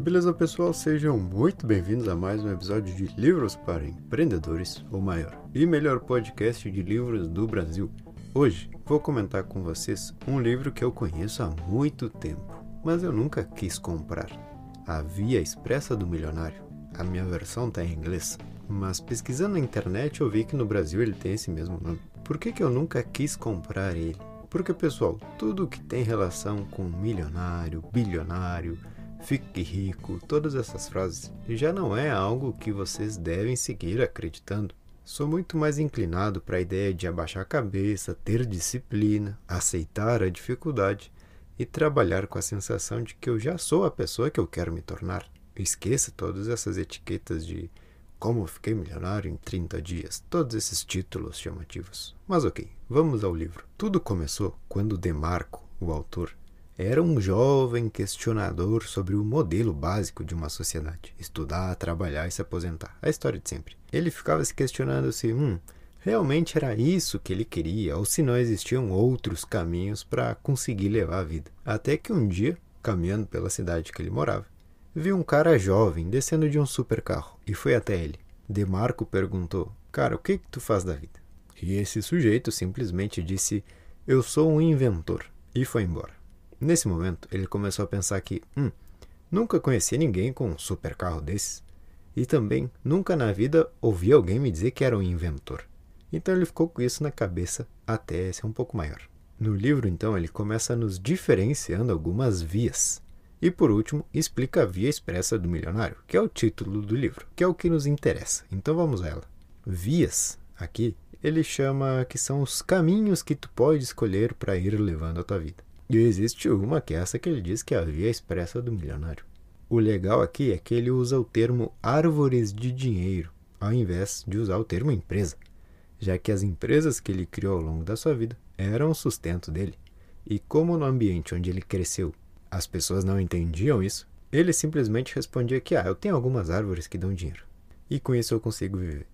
Beleza, pessoal? Sejam muito bem-vindos a mais um episódio de Livros para Empreendedores, o maior e melhor podcast de livros do Brasil. Hoje vou comentar com vocês um livro que eu conheço há muito tempo, mas eu nunca quis comprar. A Via Expressa do Milionário. A minha versão está em inglês, mas pesquisando na internet eu vi que no Brasil ele tem esse mesmo nome. Por que, que eu nunca quis comprar ele? Porque, pessoal, tudo que tem relação com milionário, bilionário, fique rico, todas essas frases já não é algo que vocês devem seguir acreditando. Sou muito mais inclinado para a ideia de abaixar a cabeça, ter disciplina, aceitar a dificuldade e trabalhar com a sensação de que eu já sou a pessoa que eu quero me tornar. Esqueça todas essas etiquetas de como fiquei milionário em 30 dias, todos esses títulos chamativos. Mas ok, vamos ao livro. Tudo começou quando Demarco, o autor, era um jovem questionador sobre o modelo básico de uma sociedade: estudar, trabalhar e se aposentar. A história de sempre. Ele ficava se questionando se, hum, realmente era isso que ele queria ou se não existiam outros caminhos para conseguir levar a vida. Até que um dia, caminhando pela cidade que ele morava, viu um cara jovem descendo de um supercarro e foi até ele. Demarco perguntou: Cara, o que, que tu faz da vida? E esse sujeito simplesmente disse: Eu sou um inventor. E foi embora. Nesse momento, ele começou a pensar que, hum, nunca conheci ninguém com um supercarro desses. E também, nunca na vida ouvi alguém me dizer que era um inventor. Então ele ficou com isso na cabeça até ser um pouco maior. No livro, então, ele começa nos diferenciando algumas vias e por último, explica a via expressa do milionário, que é o título do livro, que é o que nos interessa. Então vamos a ela. Vias, aqui, ele chama que são os caminhos que tu pode escolher para ir levando a tua vida. E existe uma que é essa que ele diz que é a via expressa do milionário. O legal aqui é que ele usa o termo árvores de dinheiro, ao invés de usar o termo empresa, já que as empresas que ele criou ao longo da sua vida eram o sustento dele. E como no ambiente onde ele cresceu as pessoas não entendiam isso, ele simplesmente respondia que, ah, eu tenho algumas árvores que dão dinheiro. E com isso eu consigo viver.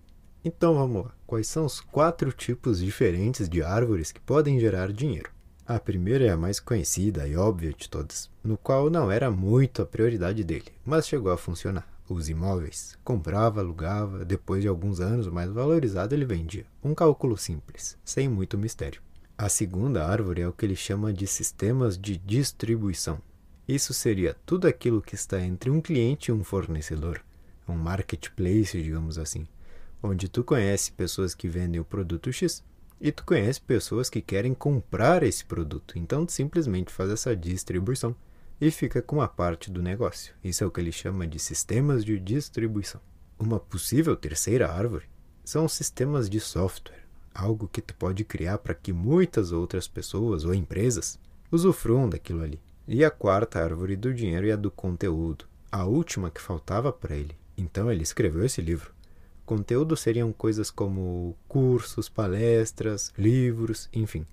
Então vamos lá. Quais são os quatro tipos diferentes de árvores que podem gerar dinheiro? A primeira é a mais conhecida e óbvia de todas, no qual não era muito a prioridade dele, mas chegou a funcionar. Os imóveis. Comprava, alugava, depois de alguns anos mais valorizado ele vendia. Um cálculo simples, sem muito mistério. A segunda árvore é o que ele chama de sistemas de distribuição. Isso seria tudo aquilo que está entre um cliente e um fornecedor, um marketplace, digamos assim, onde tu conhece pessoas que vendem o produto X e tu conhece pessoas que querem comprar esse produto. Então tu simplesmente faz essa distribuição e fica com a parte do negócio. Isso é o que ele chama de sistemas de distribuição. Uma possível terceira árvore são sistemas de software algo que tu pode criar para que muitas outras pessoas ou empresas usufruam daquilo ali. E a quarta árvore do dinheiro é a do conteúdo, a última que faltava para ele. Então ele escreveu esse livro. Conteúdo seriam coisas como cursos, palestras, livros, enfim,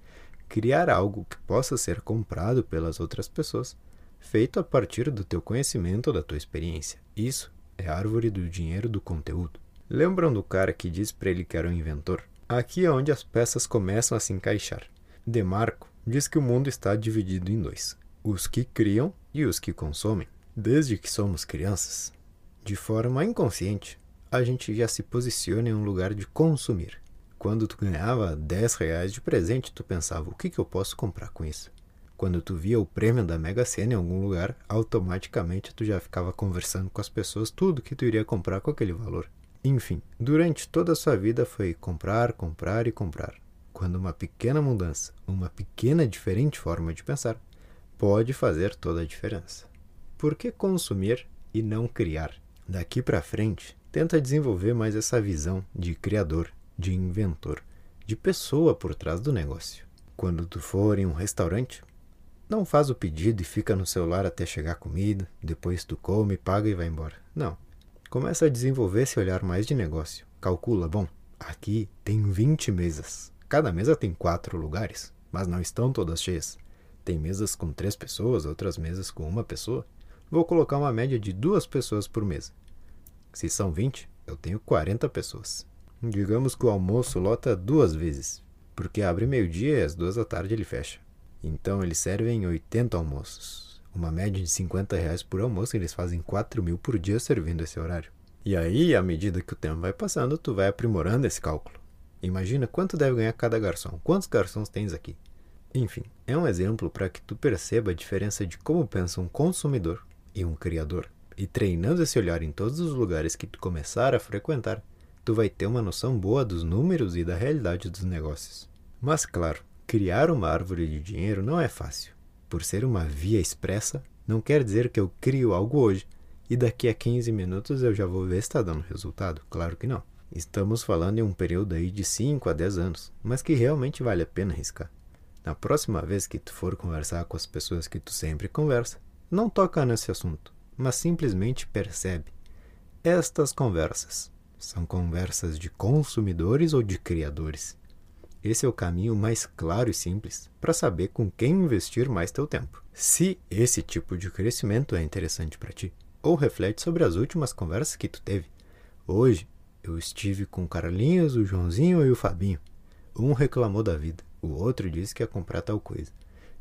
criar algo que possa ser comprado pelas outras pessoas, feito a partir do teu conhecimento ou da tua experiência. Isso é a árvore do dinheiro do conteúdo. Lembram do cara que disse para ele que era um inventor? Aqui é onde as peças começam a se encaixar. Demarco diz que o mundo está dividido em dois: os que criam e os que consomem. Desde que somos crianças, de forma inconsciente, a gente já se posiciona em um lugar de consumir. Quando tu ganhava 10 reais de presente, tu pensava, o que, que eu posso comprar com isso? Quando tu via o prêmio da Mega Sena em algum lugar, automaticamente tu já ficava conversando com as pessoas tudo que tu iria comprar com aquele valor. Enfim, durante toda a sua vida foi comprar, comprar e comprar. Quando uma pequena mudança, uma pequena diferente forma de pensar, pode fazer toda a diferença. Por que consumir e não criar? Daqui para frente, tenta desenvolver mais essa visão de criador, de inventor, de pessoa por trás do negócio. Quando tu for em um restaurante, não faz o pedido e fica no celular até chegar a comida, depois tu come, paga e vai embora. Não. Começa a desenvolver esse olhar mais de negócio. Calcula, bom, aqui tem 20 mesas. Cada mesa tem quatro lugares, mas não estão todas cheias. Tem mesas com três pessoas, outras mesas com uma pessoa. Vou colocar uma média de duas pessoas por mesa. Se são 20, eu tenho 40 pessoas. Digamos que o almoço lota duas vezes, porque abre meio-dia e às duas da tarde ele fecha. Então eles servem 80 almoços. Uma média de 50 reais por almoço, eles fazem 4 mil por dia servindo esse horário. E aí, à medida que o tempo vai passando, tu vai aprimorando esse cálculo. Imagina quanto deve ganhar cada garçom. Quantos garçons tens aqui? Enfim, é um exemplo para que tu perceba a diferença de como pensa um consumidor e um criador. E treinando esse olhar em todos os lugares que tu começar a frequentar, tu vai ter uma noção boa dos números e da realidade dos negócios. Mas claro, criar uma árvore de dinheiro não é fácil. Por ser uma via expressa, não quer dizer que eu crio algo hoje e daqui a 15 minutos eu já vou ver se está dando resultado. Claro que não. Estamos falando em um período aí de 5 a 10 anos, mas que realmente vale a pena arriscar. Na próxima vez que tu for conversar com as pessoas que tu sempre conversa, não toca nesse assunto, mas simplesmente percebe. Estas conversas são conversas de consumidores ou de criadores. Esse é o caminho mais claro e simples para saber com quem investir mais teu tempo. Se esse tipo de crescimento é interessante para ti, ou reflete sobre as últimas conversas que tu teve. Hoje eu estive com o Carlinhos, o Joãozinho e o Fabinho. Um reclamou da vida, o outro disse que ia comprar tal coisa.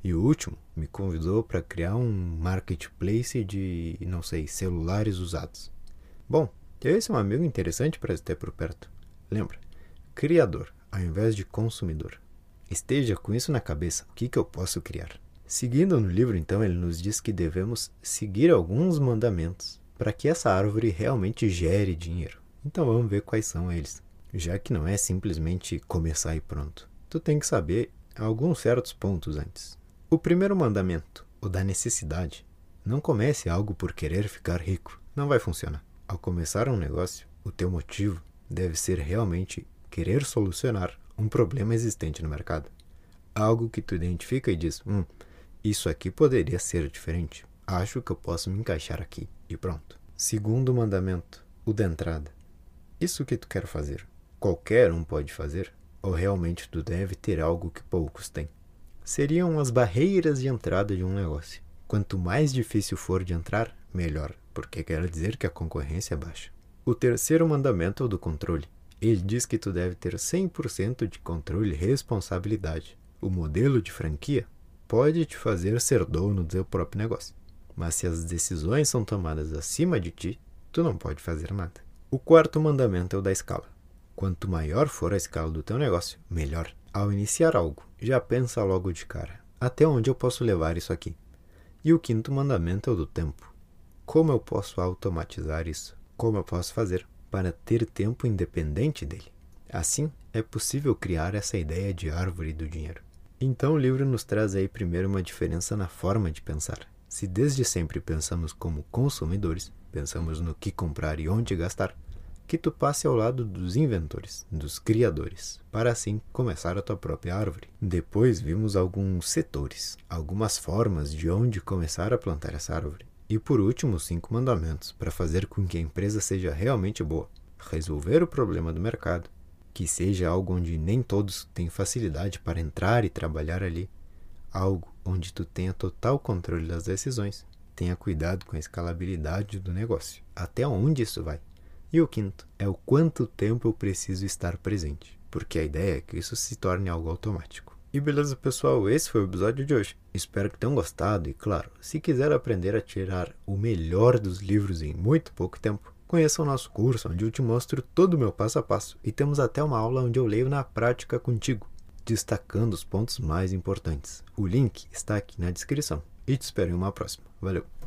E o último me convidou para criar um marketplace de, não sei, celulares usados. Bom, esse é um amigo interessante para ter por perto. Lembra? Criador, ao invés de consumidor. Esteja com isso na cabeça. O que, que eu posso criar? Seguindo no livro, então, ele nos diz que devemos seguir alguns mandamentos para que essa árvore realmente gere dinheiro. Então vamos ver quais são eles. Já que não é simplesmente começar e pronto tu tem que saber alguns certos pontos antes. O primeiro mandamento, o da necessidade. Não comece algo por querer ficar rico. Não vai funcionar. Ao começar um negócio, o teu motivo deve ser realmente querer solucionar um problema existente no mercado. Algo que tu identifica e diz: hum, isso aqui poderia ser diferente. Acho que eu posso me encaixar aqui. E pronto. Segundo mandamento, o da entrada. Isso que tu quer fazer, qualquer um pode fazer? Ou realmente tu deve ter algo que poucos têm? Seriam as barreiras de entrada de um negócio. Quanto mais difícil for de entrar, melhor, porque quer dizer que a concorrência é baixa. O terceiro mandamento é o do controle. Ele diz que tu deve ter 100% de controle e responsabilidade. O modelo de franquia pode te fazer ser dono do seu próprio negócio. Mas se as decisões são tomadas acima de ti, tu não pode fazer nada. O quarto mandamento é o da escala. Quanto maior for a escala do teu negócio, melhor. Ao iniciar algo, já pensa logo de cara: até onde eu posso levar isso aqui? E o quinto mandamento é o do tempo. Como eu posso automatizar isso? Como eu posso fazer para ter tempo independente dele? Assim, é possível criar essa ideia de árvore do dinheiro. Então o livro nos traz aí primeiro uma diferença na forma de pensar. Se desde sempre pensamos como consumidores, pensamos no que comprar e onde gastar, que tu passe ao lado dos inventores, dos criadores, para assim começar a tua própria árvore. Depois vimos alguns setores, algumas formas de onde começar a plantar essa árvore. E por último, os cinco mandamentos para fazer com que a empresa seja realmente boa. Resolver o problema do mercado, que seja algo onde nem todos têm facilidade para entrar e trabalhar ali, algo onde tu tenha total controle das decisões. Tenha cuidado com a escalabilidade do negócio. Até onde isso vai? E o quinto é o quanto tempo eu preciso estar presente, porque a ideia é que isso se torne algo automático. E beleza, pessoal, esse foi o episódio de hoje. Espero que tenham gostado e, claro, se quiser aprender a tirar o melhor dos livros em muito pouco tempo, conheça o nosso curso, onde eu te mostro todo o meu passo a passo e temos até uma aula onde eu leio na prática contigo, destacando os pontos mais importantes. O link está aqui na descrição. E te espero em uma próxima. Valeu!